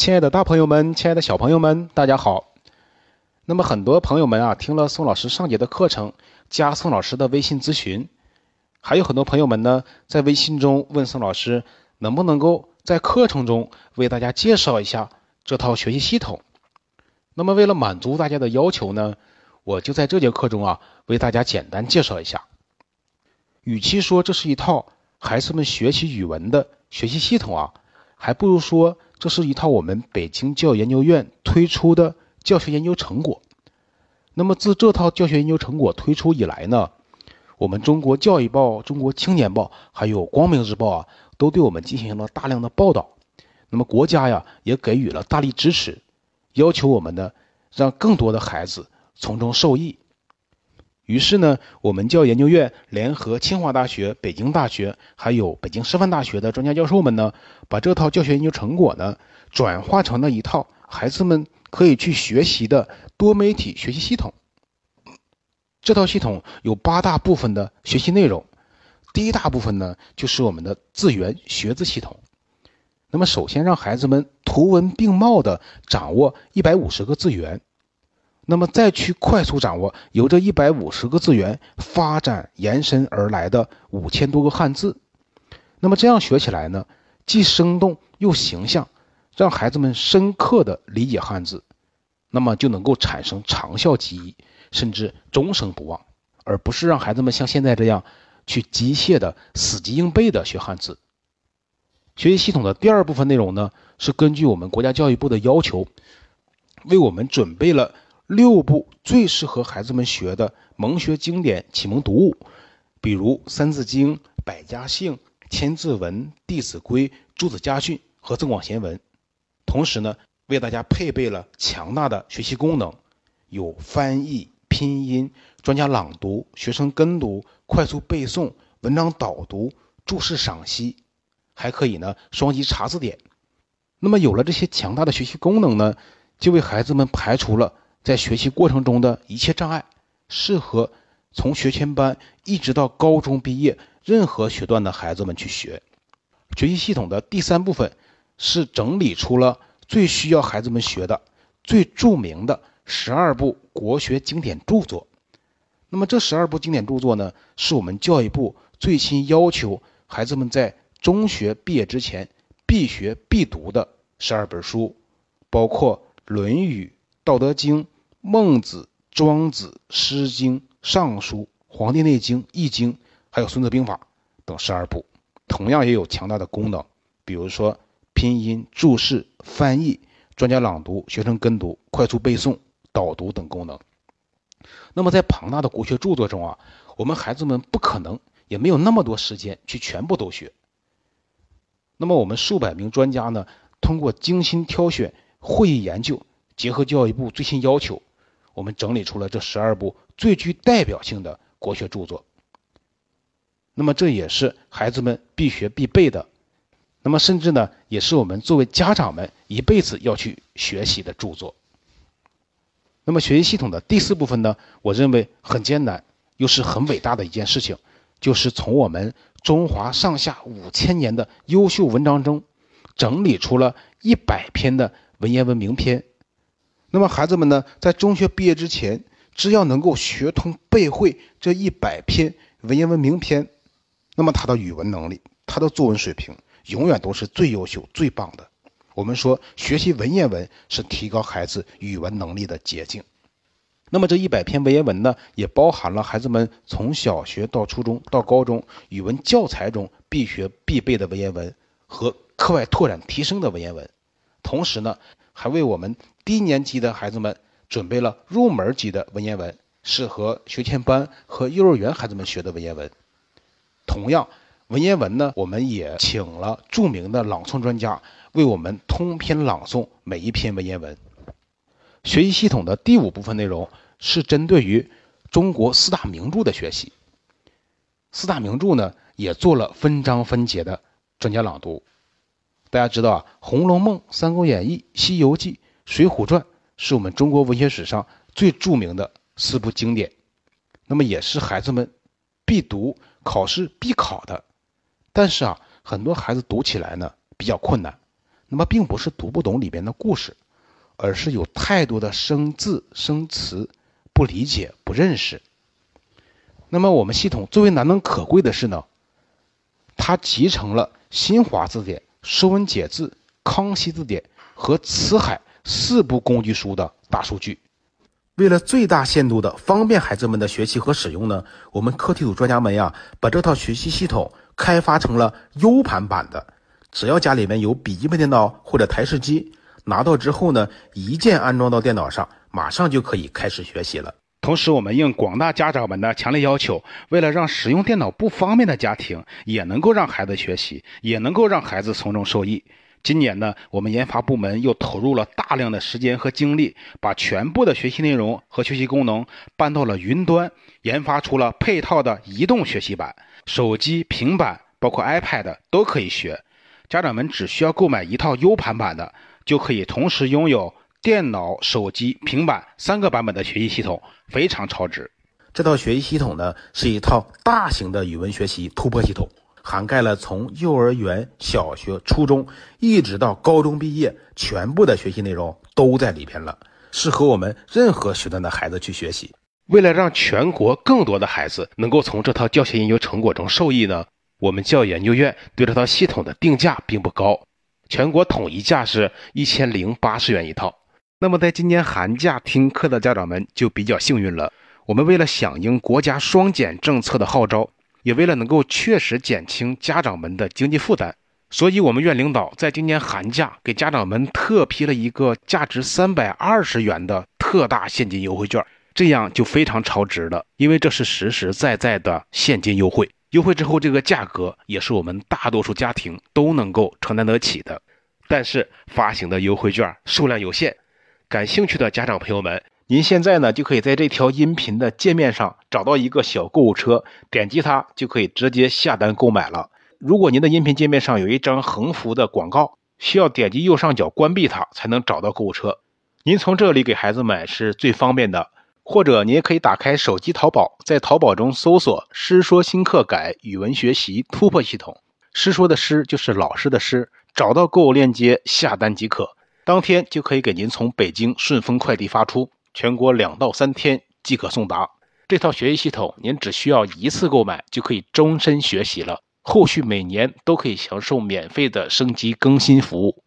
亲爱的大朋友们，亲爱的小朋友们，大家好。那么很多朋友们啊，听了宋老师上节的课程，加宋老师的微信咨询，还有很多朋友们呢，在微信中问宋老师，能不能够在课程中为大家介绍一下这套学习系统。那么为了满足大家的要求呢，我就在这节课中啊，为大家简单介绍一下。与其说这是一套孩子们学习语文的学习系统啊，还不如说。这是一套我们北京教育研究院推出的教学研究成果。那么自这套教学研究成果推出以来呢，我们中国教育报、中国青年报还有光明日报啊，都对我们进行了大量的报道。那么国家呀也给予了大力支持，要求我们呢让更多的孩子从中受益。于是呢，我们教研究院联合清华大学、北京大学，还有北京师范大学的专家教授们呢，把这套教学研究成果呢，转化成了一套孩子们可以去学习的多媒体学习系统。这套系统有八大部分的学习内容，第一大部分呢，就是我们的字源学字系统。那么，首先让孩子们图文并茂的掌握一百五十个字源。那么再去快速掌握由这一百五十个字源发展延伸而来的五千多个汉字，那么这样学起来呢，既生动又形象，让孩子们深刻的理解汉字，那么就能够产生长效记忆，甚至终生不忘，而不是让孩子们像现在这样去机械的死记硬背的学汉字。学习系统的第二部分内容呢，是根据我们国家教育部的要求，为我们准备了。六部最适合孩子们学的蒙学经典启蒙读物，比如《三字经》《百家姓》《千字文》《弟子规》《朱子家训》和《增广贤文》。同时呢，为大家配备了强大的学习功能，有翻译、拼音、专家朗读、学生跟读、快速背诵、文章导读、注释赏析，还可以呢双击查字典。那么有了这些强大的学习功能呢，就为孩子们排除了。在学习过程中的一切障碍，适合从学前班一直到高中毕业任何学段的孩子们去学。学习系统的第三部分是整理出了最需要孩子们学的、最著名的十二部国学经典著作。那么这十二部经典著作呢，是我们教育部最新要求孩子们在中学毕业之前必学必读的十二本书，包括《论语》。《道德经》《孟子》《庄子》《诗经》《尚书》《黄帝内经》《易经》，还有《孙子兵法》等十二部，同样也有强大的功能，比如说拼音、注释、翻译、专家朗读、学生跟读、快速背诵、导读等功能。那么在庞大的国学著作中啊，我们孩子们不可能也没有那么多时间去全部都学。那么我们数百名专家呢，通过精心挑选、会议研究。结合教育部最新要求，我们整理出了这十二部最具代表性的国学著作。那么这也是孩子们必学必备的，那么甚至呢，也是我们作为家长们一辈子要去学习的著作。那么学习系统的第四部分呢，我认为很艰难，又是很伟大的一件事情，就是从我们中华上下五千年的优秀文章中，整理出了一百篇的文言文名篇。那么孩子们呢，在中学毕业之前，只要能够学通背会这一百篇文言文名篇，那么他的语文能力、他的作文水平永远都是最优秀、最棒的。我们说，学习文言文是提高孩子语文能力的捷径。那么这一百篇文言文呢，也包含了孩子们从小学到初中到高中语文教材中必学必备的文言文和课外拓展提升的文言文，同时呢。还为我们低年级的孩子们准备了入门级的文言文，适合学前班和幼儿园孩子们学的文言文。同样，文言文呢，我们也请了著名的朗诵专家为我们通篇朗诵每一篇文言文。学习系统的第五部分内容是针对于中国四大名著的学习。四大名著呢，也做了分章分节的专家朗读。大家知道啊，《红楼梦》《三国演义》《西游记》《水浒传》是我们中国文学史上最著名的四部经典，那么也是孩子们必读、考试必考的。但是啊，很多孩子读起来呢比较困难，那么并不是读不懂里边的故事，而是有太多的生字生词不理解不认识。那么我们系统最为难能可贵的是呢，它集成了新华字典、说文解字、康熙字典和辞海四部工具书的大数据。为了最大限度的方便孩子们的学习和使用呢，我们课题组专家们呀，把这套学习系统开发成了 U 盘版的。只要家里面有笔记本电脑或者台式机，拿到之后呢，一键安装到电脑上，马上就可以开始学习了。同时，我们应广大家长们的强烈要求，为了让使用电脑不方便的家庭也能够让孩子学习，也能够让孩子从中受益。今年呢，我们研发部门又投入了大量的时间和精力，把全部的学习内容和学习功能搬到了云端，研发出了配套的移动学习版，手机、平板，包括 iPad 都可以学。家长们只需要购买一套 U 盘版的，就可以同时拥有电脑、手机、平板三个版本的学习系统，非常超值。这套学习系统呢，是一套大型的语文学习突破系统。涵盖了从幼儿园、小学、初中一直到高中毕业，全部的学习内容都在里边了，适合我们任何学段的孩子去学习。为了让全国更多的孩子能够从这套教学研究成果中受益呢，我们教育研究院对这套系统的定价并不高，全国统一价是一千零八十元一套。那么在今年寒假听课的家长们就比较幸运了，我们为了响应国家双减政策的号召。也为了能够确实减轻家长们的经济负担，所以我们院领导在今年寒假给家长们特批了一个价值三百二十元的特大现金优惠券，这样就非常超值了，因为这是实实在在的现金优惠。优惠之后，这个价格也是我们大多数家庭都能够承担得起的。但是发行的优惠券数量有限，感兴趣的家长朋友们。您现在呢，就可以在这条音频的界面上找到一个小购物车，点击它就可以直接下单购买了。如果您的音频界面上有一张横幅的广告，需要点击右上角关闭它才能找到购物车。您从这里给孩子买是最方便的，或者您也可以打开手机淘宝，在淘宝中搜索“师说新课改语文学习突破系统”，师说的师就是老师的师，找到购物链接下单即可，当天就可以给您从北京顺丰快递发出。全国两到三天即可送达。这套学习系统，您只需要一次购买就可以终身学习了，后续每年都可以享受免费的升级更新服务。